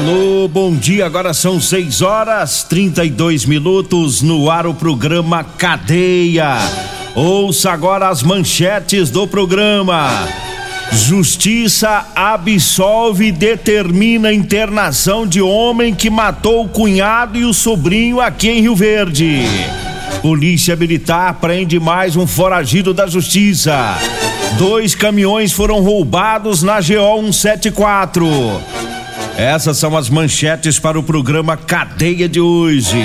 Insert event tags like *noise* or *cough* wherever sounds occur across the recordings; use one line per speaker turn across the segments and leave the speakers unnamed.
Alô, bom dia. Agora são 6 horas 32 minutos no ar o programa Cadeia. Ouça agora as manchetes do programa. Justiça absolve e determina a internação de homem que matou o cunhado e o sobrinho aqui em Rio Verde. Polícia Militar prende mais um foragido da Justiça. Dois caminhões foram roubados na GO 174. Essas são as manchetes para o programa Cadeia de hoje.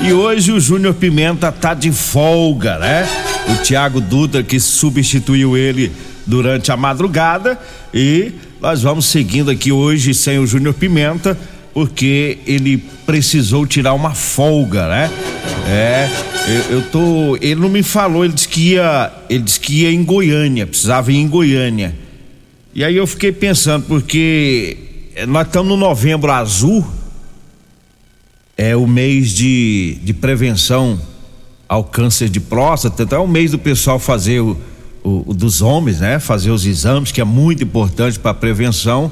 E hoje o Júnior Pimenta tá de folga, né? O Tiago Duda que substituiu ele durante a madrugada e nós vamos seguindo aqui hoje sem o Júnior Pimenta porque ele precisou tirar uma folga, né? É, eu, eu, tô, ele não me falou, ele disse que ia, ele disse que ia em Goiânia, precisava ir em Goiânia. E aí eu fiquei pensando porque nós estamos no novembro azul, é o mês de, de prevenção ao câncer de próstata, então é o mês do pessoal fazer o, o, o dos homens, né? Fazer os exames, que é muito importante para prevenção.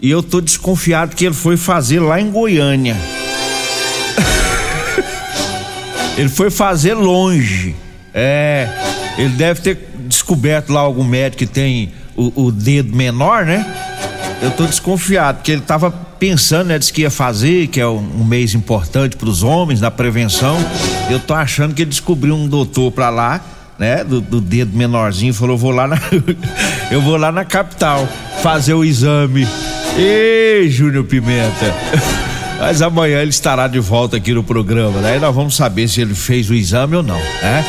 E eu tô desconfiado que ele foi fazer lá em Goiânia. *laughs* ele foi fazer longe. É, ele deve ter descoberto lá algum médico que tem o, o dedo menor, né? Eu tô desconfiado, porque ele tava pensando, né, disse que ia fazer, que é um, mês importante para os homens, na prevenção. Eu tô achando que ele descobriu um doutor para lá, né, do, do, dedo menorzinho, falou: vou lá na, *laughs* eu vou lá na capital fazer o exame. Ei, Júnior Pimenta. *laughs* Mas amanhã ele estará de volta aqui no programa, né? E nós vamos saber se ele fez o exame ou não, né?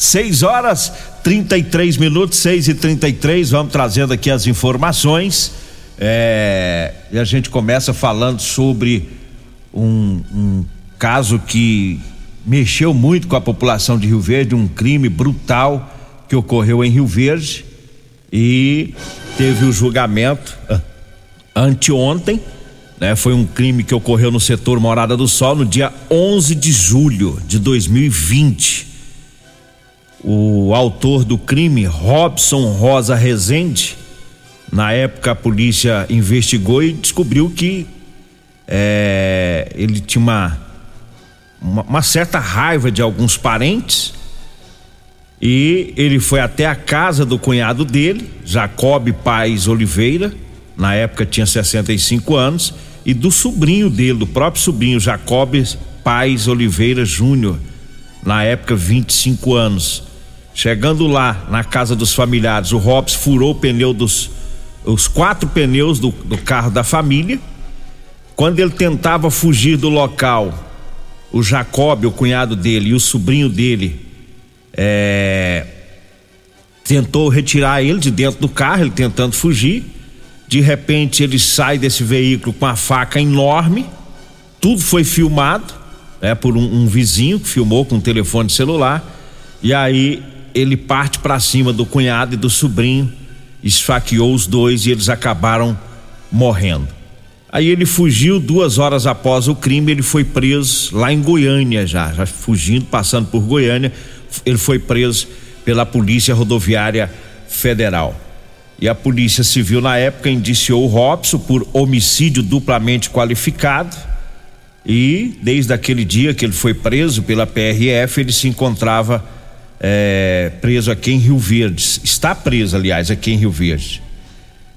6 horas 33 minutos, 6 e 33 vamos trazendo aqui as informações. É, e a gente começa falando sobre um, um caso que mexeu muito com a população de Rio Verde, um crime brutal que ocorreu em Rio Verde e teve o julgamento anteontem, né? Foi um crime que ocorreu no setor Morada do Sol no dia 11 de julho de 2020. O autor do crime, Robson Rosa Rezende, na época a polícia investigou e descobriu que é, ele tinha uma, uma, uma certa raiva de alguns parentes e ele foi até a casa do cunhado dele, Jacob Paz Oliveira, na época tinha 65 anos, e do sobrinho dele, do próprio sobrinho Jacob Paz Oliveira Júnior, na época 25 anos. Chegando lá na casa dos familiares, o Robson furou o pneu dos os quatro pneus do, do carro da família. Quando ele tentava fugir do local, o Jacob, o cunhado dele, e o sobrinho dele é, tentou retirar ele de dentro do carro, ele tentando fugir. De repente ele sai desse veículo com a faca enorme. Tudo foi filmado é, por um, um vizinho que filmou com um telefone celular. E aí ele parte para cima do cunhado e do sobrinho, esfaqueou os dois e eles acabaram morrendo. Aí ele fugiu duas horas após o crime, ele foi preso lá em Goiânia já, já fugindo, passando por Goiânia, ele foi preso pela Polícia Rodoviária Federal. E a Polícia Civil na época indiciou o Robson por homicídio duplamente qualificado. E desde aquele dia que ele foi preso pela PRF, ele se encontrava é, preso aqui em Rio Verde. Está preso, aliás, aqui em Rio Verde.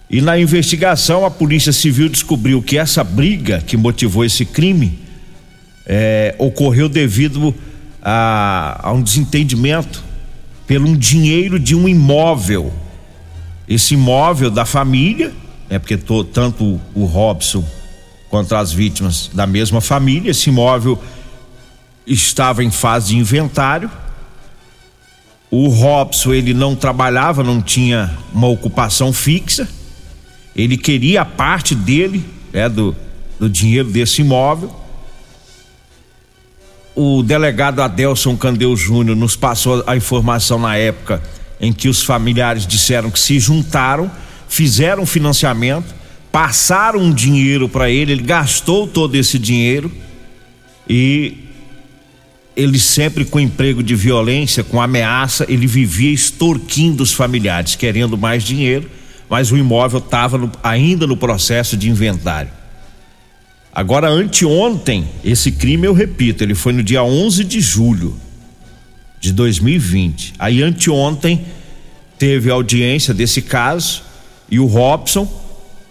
E na investigação, a Polícia Civil descobriu que essa briga que motivou esse crime é, ocorreu devido a, a, um desentendimento pelo um dinheiro de um imóvel. Esse imóvel da família, né, porque to, tanto o Robson quanto as vítimas da mesma família, esse imóvel estava em fase de inventário. O Robson ele não trabalhava, não tinha uma ocupação fixa. Ele queria a parte dele, é do, do dinheiro desse imóvel. O delegado Adelson Candeu Júnior nos passou a informação na época em que os familiares disseram que se juntaram, fizeram financiamento, passaram um dinheiro para ele, ele gastou todo esse dinheiro e ele sempre com emprego de violência, com ameaça, ele vivia extorquindo os familiares, querendo mais dinheiro, mas o imóvel estava ainda no processo de inventário. Agora, anteontem, esse crime, eu repito, ele foi no dia 11 de julho de 2020. Aí, anteontem, teve audiência desse caso e o Robson,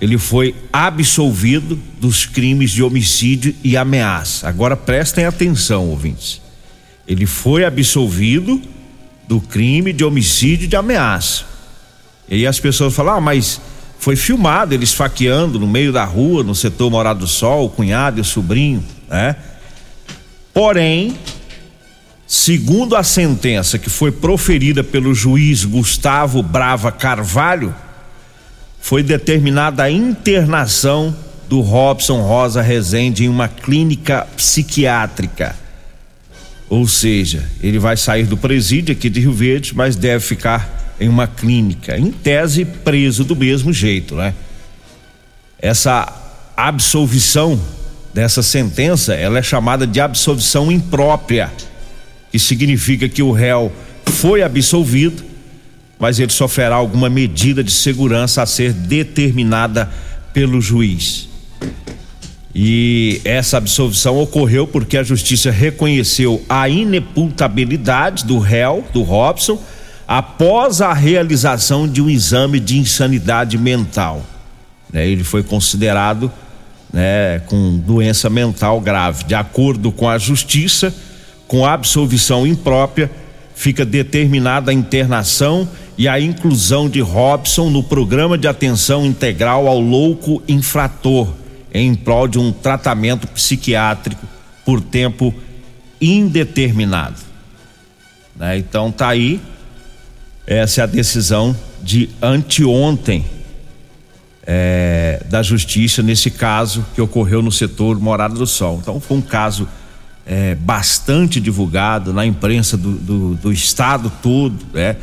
ele foi absolvido dos crimes de homicídio e ameaça. Agora, prestem atenção, ouvintes. Ele foi absolvido do crime de homicídio de ameaça. E aí as pessoas falam, ah, mas foi filmado ele esfaqueando no meio da rua, no setor Morado do Sol, o cunhado e o sobrinho, né? Porém, segundo a sentença que foi proferida pelo juiz Gustavo Brava Carvalho, foi determinada a internação do Robson Rosa Rezende em uma clínica psiquiátrica. Ou seja, ele vai sair do presídio aqui de Rio Verde, mas deve ficar em uma clínica, em tese preso do mesmo jeito, né? Essa absolvição dessa sentença, ela é chamada de absolvição imprópria, que significa que o réu foi absolvido, mas ele sofrerá alguma medida de segurança a ser determinada pelo juiz. E essa absolvição ocorreu porque a justiça reconheceu a ineputabilidade do réu, do Robson, após a realização de um exame de insanidade mental. Né? Ele foi considerado né, com doença mental grave. De acordo com a justiça, com absolvição imprópria, fica determinada a internação e a inclusão de Robson no programa de atenção integral ao louco infrator, em prol de um tratamento psiquiátrico por tempo indeterminado. Né? Então tá aí essa é a decisão de anteontem é, da justiça nesse caso que ocorreu no setor Morada do Sol. Então foi um caso é, bastante divulgado na imprensa do, do, do estado todo, né?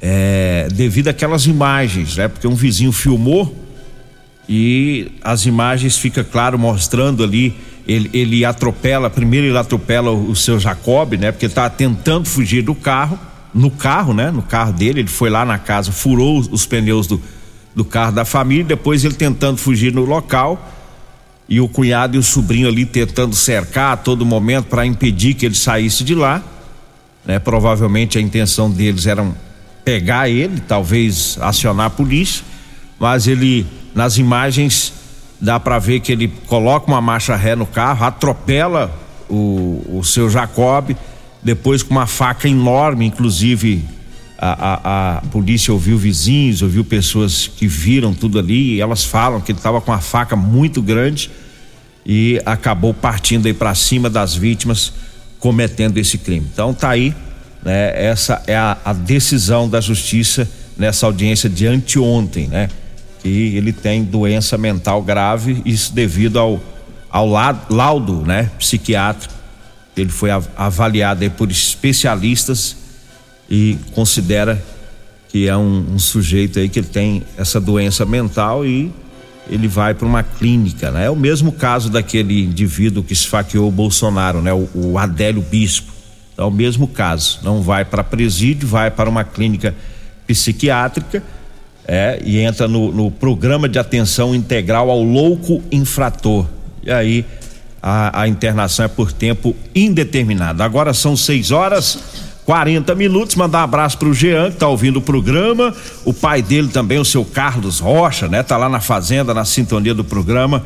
É, devido àquelas imagens, né? Porque um vizinho filmou e as imagens fica claro mostrando ali ele, ele atropela, primeiro ele atropela o, o seu Jacob, né? Porque ele tá tentando fugir do carro no carro, né? No carro dele, ele foi lá na casa, furou os, pneus do, do carro da família, depois ele tentando fugir no local e o cunhado e o sobrinho ali tentando cercar a todo momento para impedir que ele saísse de lá, né? Provavelmente a intenção deles era pegar ele, talvez acionar a polícia, mas ele nas imagens dá para ver que ele coloca uma marcha ré no carro, atropela o, o seu Jacob depois com uma faca enorme, inclusive a, a, a, polícia ouviu vizinhos, ouviu pessoas que viram tudo ali e elas falam que ele estava com uma faca muito grande e acabou partindo aí para cima das vítimas cometendo esse crime. Então tá aí, né? Essa é a, a decisão da justiça nessa audiência de anteontem, né? Que ele tem doença mental grave, isso devido ao, ao laudo, né? Psiquiátrico ele foi avaliado por especialistas e considera que é um, um, sujeito aí que tem essa doença mental e ele vai para uma clínica, né? É o mesmo caso daquele indivíduo que esfaqueou o Bolsonaro, né? O, o Adélio Bispo. É o mesmo caso. Não vai para presídio, vai para uma clínica psiquiátrica é, e entra no, no programa de atenção integral ao louco infrator. E aí a, a internação é por tempo indeterminado. Agora são 6 horas 40 minutos. Mandar um abraço pro Jean, que tá ouvindo o programa. O pai dele também, o seu Carlos Rocha, né? Tá lá na fazenda, na sintonia do programa.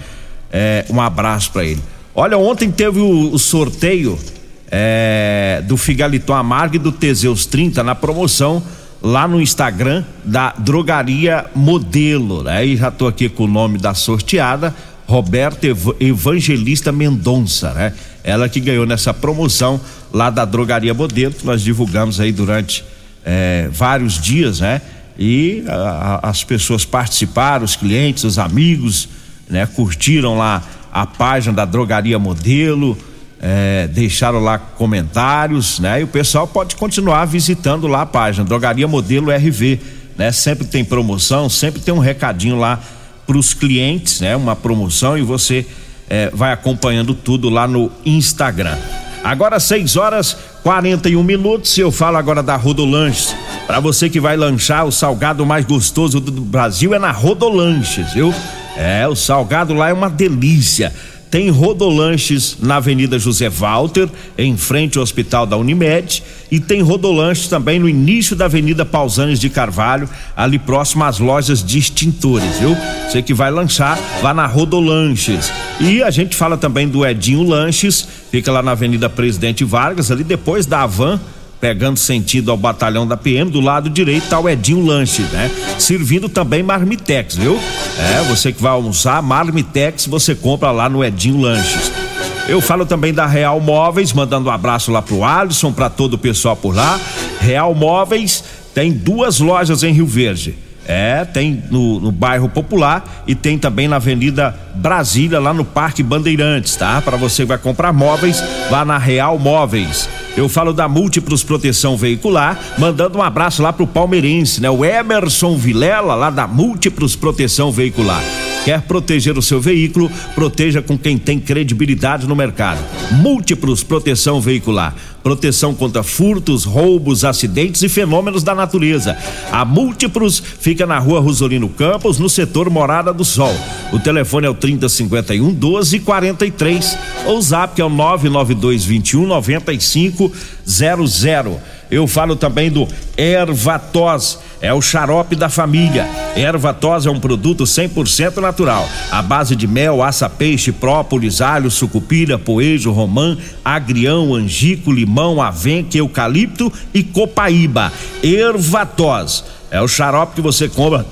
É, um abraço para ele. Olha, ontem teve o, o sorteio é, do Figaliton Amargo e do Teseus 30 na promoção lá no Instagram da Drogaria Modelo, né? E já tô aqui com o nome da sorteada, Roberta Evangelista Mendonça, né? Ela que ganhou nessa promoção lá da Drogaria Modelo, que nós divulgamos aí durante é, vários dias, né? E a, as pessoas participaram, os clientes, os amigos, né? Curtiram lá a página da Drogaria Modelo, é, deixaram lá comentários, né? E o pessoal pode continuar visitando lá a página Drogaria Modelo RV, né? Sempre tem promoção, sempre tem um recadinho lá para os clientes, né? Uma promoção e você é, vai acompanhando tudo lá no Instagram. Agora 6 horas 41 minutos. Eu falo agora da Rodolanches. Para você que vai lanchar, o salgado mais gostoso do Brasil é na Rodolanches, viu? É, o salgado lá é uma delícia. Tem rodolanches na Avenida José Walter, em frente ao Hospital da Unimed, e tem rodolanches também no início da Avenida Pausanes de Carvalho, ali próximo às lojas de extintores, viu? Você que vai lanchar, vá na Rodolanches. E a gente fala também do Edinho Lanches, fica lá na Avenida Presidente Vargas, ali depois da Avan pegando sentido ao batalhão da PM, do lado direito tá o Edinho Lanche, né? Servindo também Marmitex, viu? É, você que vai almoçar, Marmitex você compra lá no Edinho Lanches. Eu falo também da Real Móveis, mandando um abraço lá pro Alisson, para todo o pessoal por lá. Real Móveis tem duas lojas em Rio Verde. É, tem no, no, bairro Popular e tem também na Avenida Brasília, lá no Parque Bandeirantes, tá? Para você que vai comprar móveis, vá na Real Móveis. Eu falo da Múltiplos Proteção Veicular, mandando um abraço lá pro palmeirense, né? O Emerson Vilela, lá da Múltiplos Proteção Veicular. Quer proteger o seu veículo? Proteja com quem tem credibilidade no mercado. Múltiplos Proteção Veicular. Proteção contra furtos, roubos, acidentes e fenômenos da natureza. A Múltiplos fica na rua Rosolino Campos, no setor Morada do Sol. O telefone é o 3051 1243 ou o zap é o 992 21 9500. Eu falo também do Ervatos, é o xarope da família. Ervatos é um produto 100% natural, à base de mel, aça, peixe, própolis, alho, sucupira, poejo, romã, agrião, angico, limão, avenca, eucalipto e copaíba. Ervatos é o xarope que você compra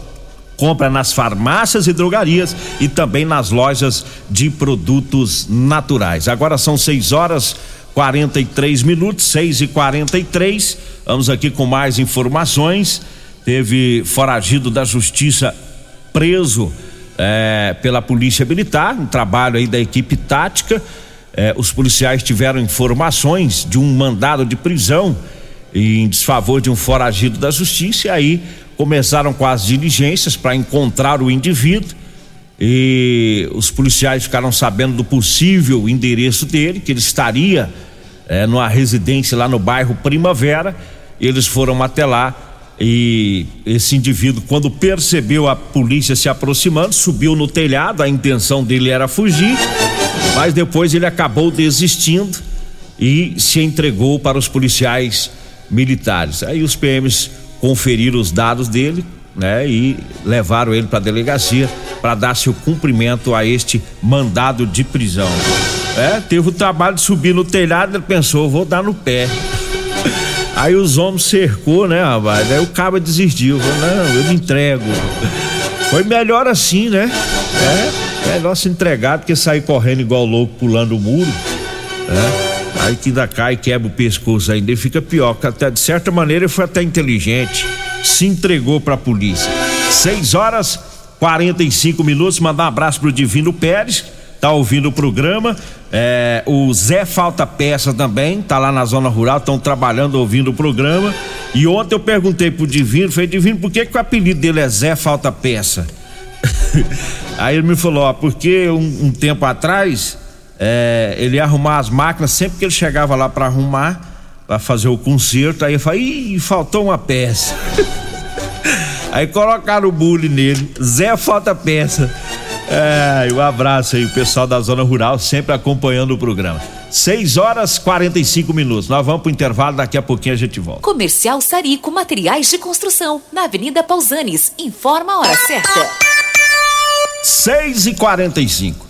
compra nas farmácias e drogarias e também nas lojas de produtos naturais. Agora são 6 horas 43 minutos, 6 e 43 Vamos aqui com mais informações. Teve foragido da justiça preso é, pela polícia militar, um trabalho aí da equipe tática. É, os policiais tiveram informações de um mandado de prisão em desfavor de um foragido da justiça e aí começaram com as diligências para encontrar o indivíduo e os policiais ficaram sabendo do possível endereço dele, que ele estaria é, numa residência lá no bairro Primavera. Eles foram até lá e esse indivíduo, quando percebeu a polícia se aproximando, subiu no telhado. A intenção dele era fugir, mas depois ele acabou desistindo e se entregou para os policiais militares. Aí os PMs conferiram os dados dele, né, e levaram ele para a delegacia para dar seu cumprimento a este mandado de prisão. É, teve o trabalho de subir no telhado, ele pensou, vou dar no pé. Aí os homens cercou, né, rapaz? Aí o cabo desistiu, falou, não, eu me entrego. Foi melhor assim, né? É, melhor se entregar do que sair correndo igual louco pulando o muro. Né? Aí que ainda cai quebra o pescoço ainda. E fica pior, porque até, de certa maneira ele foi até inteligente. Se entregou pra polícia. 6 horas 45 minutos. Mandar um abraço pro Divino Pérez tá ouvindo o programa. É, o Zé Falta Peça também, tá lá na zona rural, estão trabalhando, ouvindo o programa. E ontem eu perguntei pro Divino, falei, Divino, por que, que o apelido dele é Zé Falta Peça? *laughs* Aí ele me falou, ó, porque um, um tempo atrás é, ele ia arrumar as máquinas, sempre que ele chegava lá para arrumar, para fazer o conserto, aí eu falei, ih, faltou uma peça. *laughs* aí colocaram o bullying nele, Zé Falta Peça. É, um abraço aí, o pessoal da Zona Rural, sempre acompanhando o programa. 6 horas 45 minutos. Nós vamos pro intervalo, daqui a pouquinho a gente volta.
Comercial Sarico Materiais de Construção, na Avenida Pausanes. Informa a hora certa.
6 e 45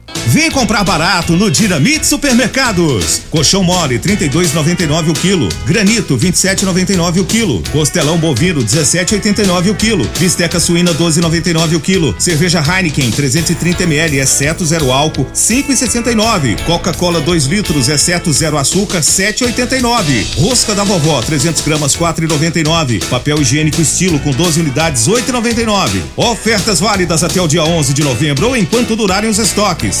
Vem comprar barato no Dinamite Supermercados. Colchão mole 32,99 o quilo. Granito 27,99 o quilo. Costelão bovino 17,89 o quilo. Bisteca suína 12,99 o quilo. Cerveja Heineken 330 ml exceto zero álcool 5,69. Coca-Cola 2 litros exceto zero açúcar 7,89. Rosca da vovó 300 gramas 4,99. Papel higiênico estilo com 12 unidades 8,99. Ofertas válidas até o dia 11 de novembro ou enquanto durarem os estoques.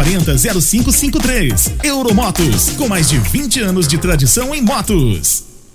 99240 0553. Euromotos, com mais de 20 anos de tradição em motos.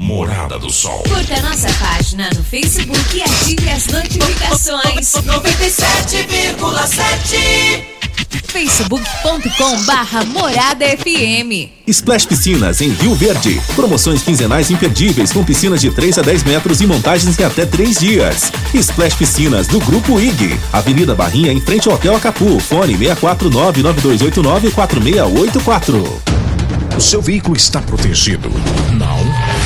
Morada do Sol.
Curta nossa página no Facebook e ative as notificações. 97,7 facebook.com barra Morada FM
Splash Piscinas em Rio Verde. Promoções quinzenais imperdíveis com piscinas de 3 a 10 metros e montagens em até 3 dias. Splash Piscinas do Grupo IG. Avenida Barrinha em frente ao Hotel Acapu. Fone 649 9289 4684.
O seu veículo está protegido? Não?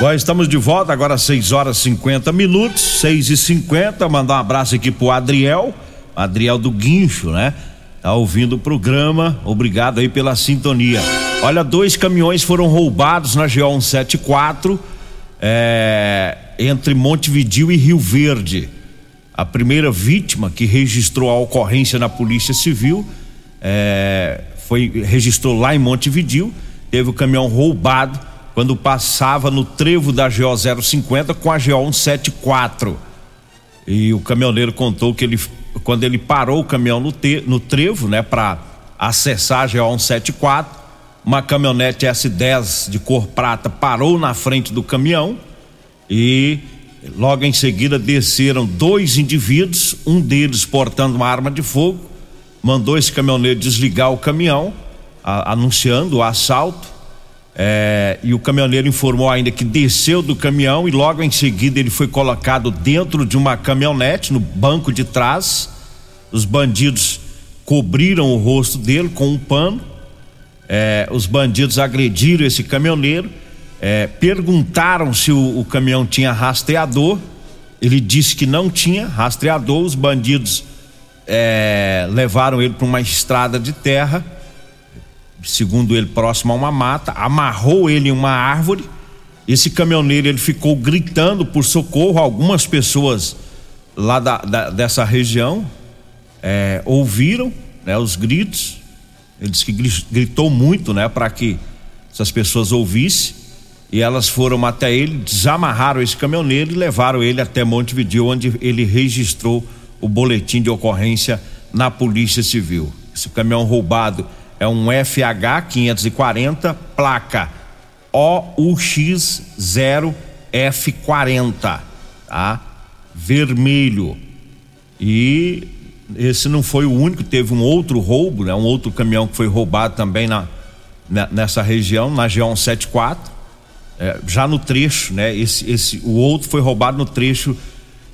Bom, estamos de volta agora às 6 horas 50 minutos, 6 e 50 Mandar um abraço aqui pro Adriel, Adriel do Guincho, né? Tá ouvindo o programa, obrigado aí pela sintonia. Olha, dois caminhões foram roubados na GO 174, é, entre Montevidil e Rio Verde. a primeira vítima que registrou a ocorrência na Polícia Civil é, foi registrou lá em Montevidil, teve o caminhão roubado quando passava no trevo da GO 050 com a GO 174. E o caminhoneiro contou que ele quando ele parou o caminhão no, te, no trevo, né, para acessar a GO 174, uma caminhonete S10 de cor prata parou na frente do caminhão e logo em seguida desceram dois indivíduos, um deles portando uma arma de fogo, mandou esse caminhoneiro desligar o caminhão, a, anunciando o assalto. É, e o caminhoneiro informou ainda que desceu do caminhão e logo em seguida ele foi colocado dentro de uma caminhonete no banco de trás. Os bandidos cobriram o rosto dele com um pano. É, os bandidos agrediram esse caminhoneiro, é, perguntaram se o, o caminhão tinha rastreador. Ele disse que não tinha rastreador. Os bandidos é, levaram ele para uma estrada de terra segundo ele, próximo a uma mata, amarrou ele em uma árvore. Esse caminhoneiro ele ficou gritando por socorro. Algumas pessoas lá da, da, dessa região é, ouviram né, os gritos. Ele disse que gritou muito, né, para que essas pessoas ouvissem. E elas foram até ele, desamarraram esse caminhoneiro e levaram ele até Montevideo, onde ele registrou o boletim de ocorrência na Polícia Civil. Esse caminhão roubado é um FH 540, placa OUX0F40, tá? Vermelho. E esse não foi o único, teve um outro roubo, né? Um outro caminhão que foi roubado também na, nessa região, na G174, é, já no trecho, né? Esse, esse, o outro foi roubado no trecho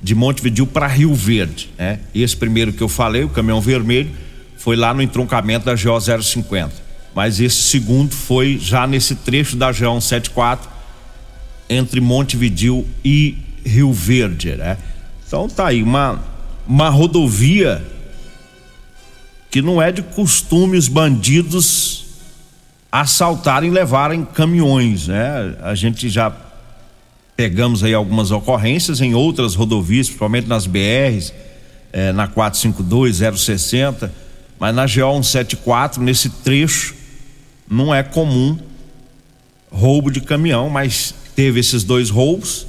de Montevideo para Rio Verde, né? Esse primeiro que eu falei, o caminhão vermelho, foi lá no entroncamento da GO 050. Mas esse segundo foi já nesse trecho da GO 174 entre Montevidil e Rio Verde, né? Então tá aí uma uma rodovia que não é de costume os bandidos assaltarem e levarem caminhões, né? A gente já pegamos aí algumas ocorrências em outras rodovias, principalmente nas BRs, eh, na 452, 060 mas na GO 174, nesse trecho, não é comum roubo de caminhão, mas teve esses dois roubos,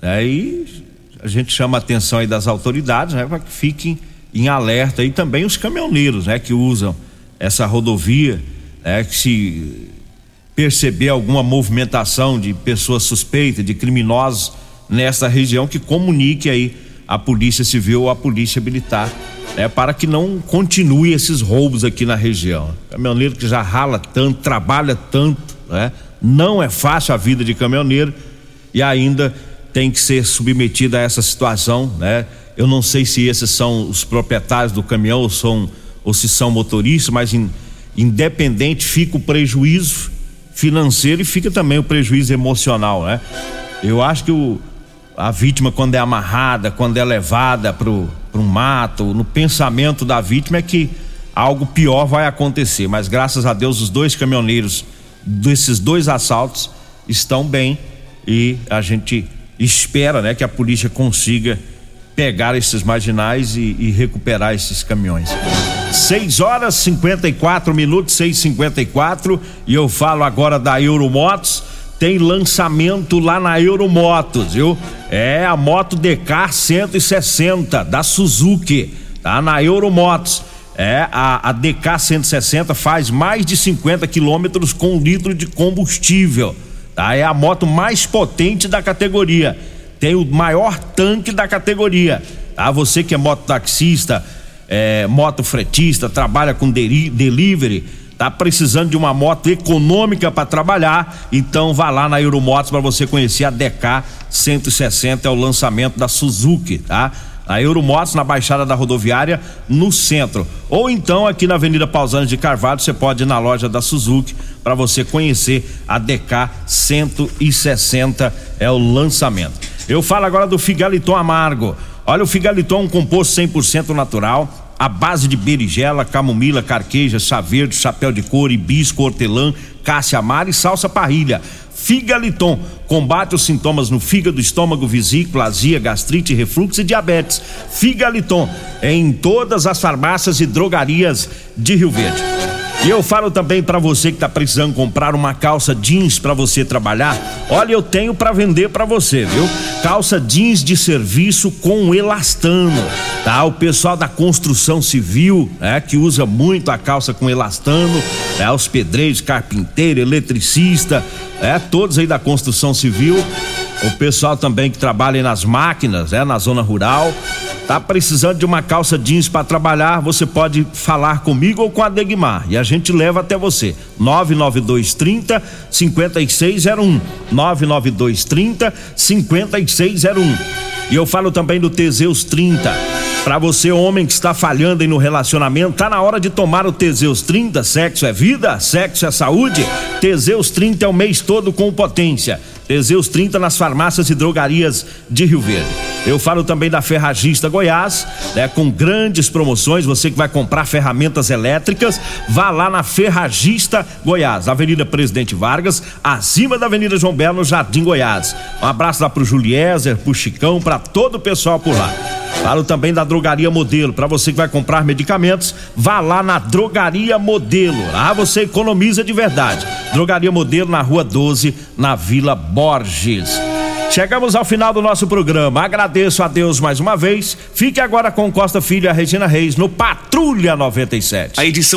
né? E a gente chama a atenção aí das autoridades, né? Para que fiquem em alerta e também os caminhoneiros, né? Que usam essa rodovia, né? Que se perceber alguma movimentação de pessoas suspeitas, de criminosos nessa região, que comunique aí a Polícia Civil ou a Polícia Militar né, para que não continue esses roubos aqui na região. Caminhoneiro que já rala tanto, trabalha tanto, né? Não é fácil a vida de caminhoneiro e ainda tem que ser submetido a essa situação, né? Eu não sei se esses são os proprietários do caminhão ou, são, ou se são motoristas, mas in, independente fica o prejuízo financeiro e fica também o prejuízo emocional, né? Eu acho que o, a vítima quando é amarrada, quando é levada para um mato, no pensamento da vítima é que algo pior vai acontecer. Mas graças a Deus os dois caminhoneiros desses dois assaltos estão bem e a gente espera, né, que a polícia consiga pegar esses marginais e, e recuperar esses caminhões. 6 horas 54 minutos, 6:54 e eu falo agora da Euromotos tem lançamento lá na Euromotos, viu? É a moto DK 160 da Suzuki, tá na Euromotos. É, a, a DK 160 faz mais de 50 quilômetros com litro de combustível, tá? É a moto mais potente da categoria. Tem o maior tanque da categoria, tá? Você que é mototaxista, é, moto fretista, trabalha com delivery, Tá precisando de uma moto econômica para trabalhar? Então vá lá na Euromotos para você conhecer a DK 160 é o lançamento da Suzuki, tá? A Euromotos na Baixada da Rodoviária, no centro. Ou então aqui na Avenida Pausanes de Carvalho, você pode ir na loja da Suzuki para você conhecer a DK 160 é o lançamento. Eu falo agora do Figaliton Amargo. Olha, o Figaliton é um composto 100% natural a base de berigela, camomila, carqueja, chá verde, chapéu de couro, hibisco, hortelã, cássia amara e salsa parrilha. Figaliton combate os sintomas no fígado, estômago, vesícula, azia, gastrite, refluxo e diabetes. Figaliton em todas as farmácias e drogarias de Rio Verde. E eu falo também para você que está precisando comprar uma calça jeans para você trabalhar. Olha, eu tenho para vender para você, viu? Calça jeans de serviço com elastano, tá? O pessoal da construção civil, né, que usa muito a calça com elastano, é os pedreiros, carpinteiro, eletricista, é todos aí da construção civil. O pessoal também que trabalha nas máquinas, né, na zona rural. Tá precisando de uma calça jeans para trabalhar? Você pode falar comigo ou com a Degmar e a gente leva até você. 99230 5601. 99230 5601. E eu falo também do Teseus 30. Para você, homem que está falhando aí no relacionamento, tá na hora de tomar o Teseus 30. Sexo é vida, sexo é saúde. Teseus 30 é o mês todo com potência. Teseus 30 nas farmácias e drogarias de Rio Verde. Eu falo também da Ferragista Goiás, né, com grandes promoções. Você que vai comprar ferramentas elétricas, vá lá na Ferragista Goiás, Avenida Presidente Vargas, acima da Avenida João Belo, no Jardim Goiás. Um abraço lá pro Juliezer, pro Chicão, para todo o pessoal por lá. Falo também da Drogaria Modelo. Para você que vai comprar medicamentos, vá lá na Drogaria Modelo. Lá você economiza de verdade. Drogaria Modelo na Rua 12, na Vila Borges. Chegamos ao final do nosso programa. Agradeço a Deus mais uma vez. Fique agora com Costa Filho e a Regina Reis no Patrulha 97.
A edição